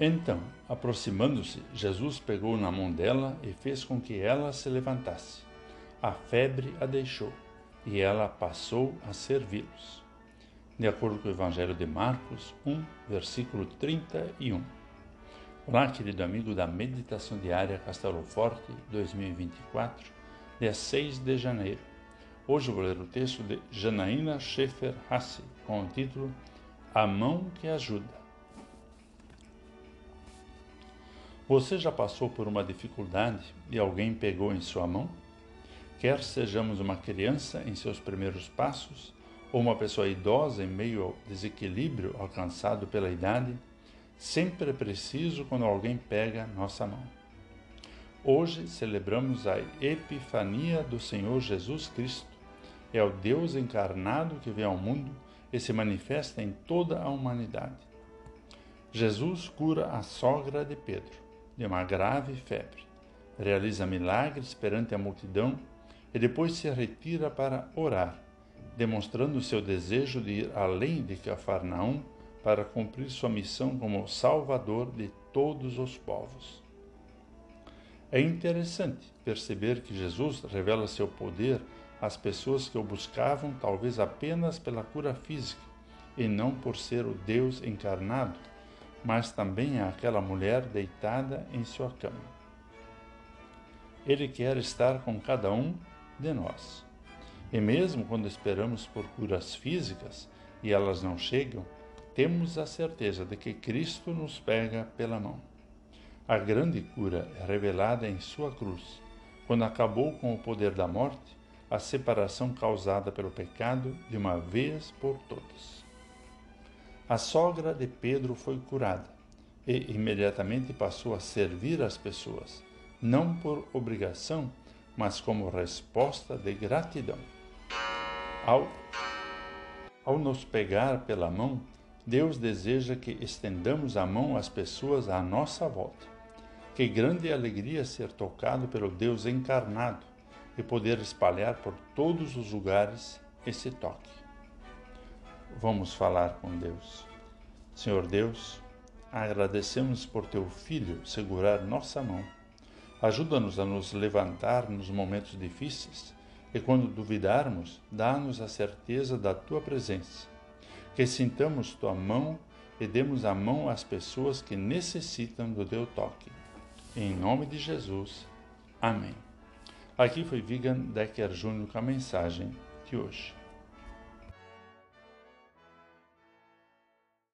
Então, aproximando-se, Jesus pegou na mão dela e fez com que ela se levantasse. A febre a deixou e ela passou a servi-los. De acordo com o Evangelho de Marcos 1, versículo 31. Olá, querido amigo da Meditação Diária Castelo Forte 2024, dia 6 de janeiro. Hoje vou ler o texto de Janaína Schaefer Hassi com o título A Mão que Ajuda. Você já passou por uma dificuldade e alguém pegou em sua mão? Quer sejamos uma criança em seus primeiros passos ou uma pessoa idosa em meio ao desequilíbrio alcançado pela idade, sempre é preciso quando alguém pega nossa mão. Hoje celebramos a Epifania do Senhor Jesus Cristo. É o Deus encarnado que vem ao mundo e se manifesta em toda a humanidade. Jesus cura a sogra de Pedro de uma grave febre. Realiza milagres perante a multidão e depois se retira para orar, demonstrando seu desejo de ir além de Cafarnaum para cumprir sua missão como Salvador de todos os povos. É interessante perceber que Jesus revela seu poder às pessoas que o buscavam talvez apenas pela cura física e não por ser o Deus encarnado mas também àquela mulher deitada em sua cama. Ele quer estar com cada um de nós. E mesmo quando esperamos por curas físicas e elas não chegam, temos a certeza de que Cristo nos pega pela mão. A grande cura é revelada em sua cruz, quando acabou com o poder da morte, a separação causada pelo pecado de uma vez por todas. A sogra de Pedro foi curada e imediatamente passou a servir as pessoas, não por obrigação, mas como resposta de gratidão. Ao, ao nos pegar pela mão, Deus deseja que estendamos a mão às pessoas à nossa volta. Que grande alegria ser tocado pelo Deus encarnado e poder espalhar por todos os lugares esse toque. Vamos falar com Deus. Senhor Deus, agradecemos por teu Filho segurar nossa mão. Ajuda-nos a nos levantar nos momentos difíceis e, quando duvidarmos, dá-nos a certeza da tua presença. Que sintamos tua mão e demos a mão às pessoas que necessitam do teu toque. Em nome de Jesus. Amém. Aqui foi Vigan Decker Júnior com a mensagem de hoje.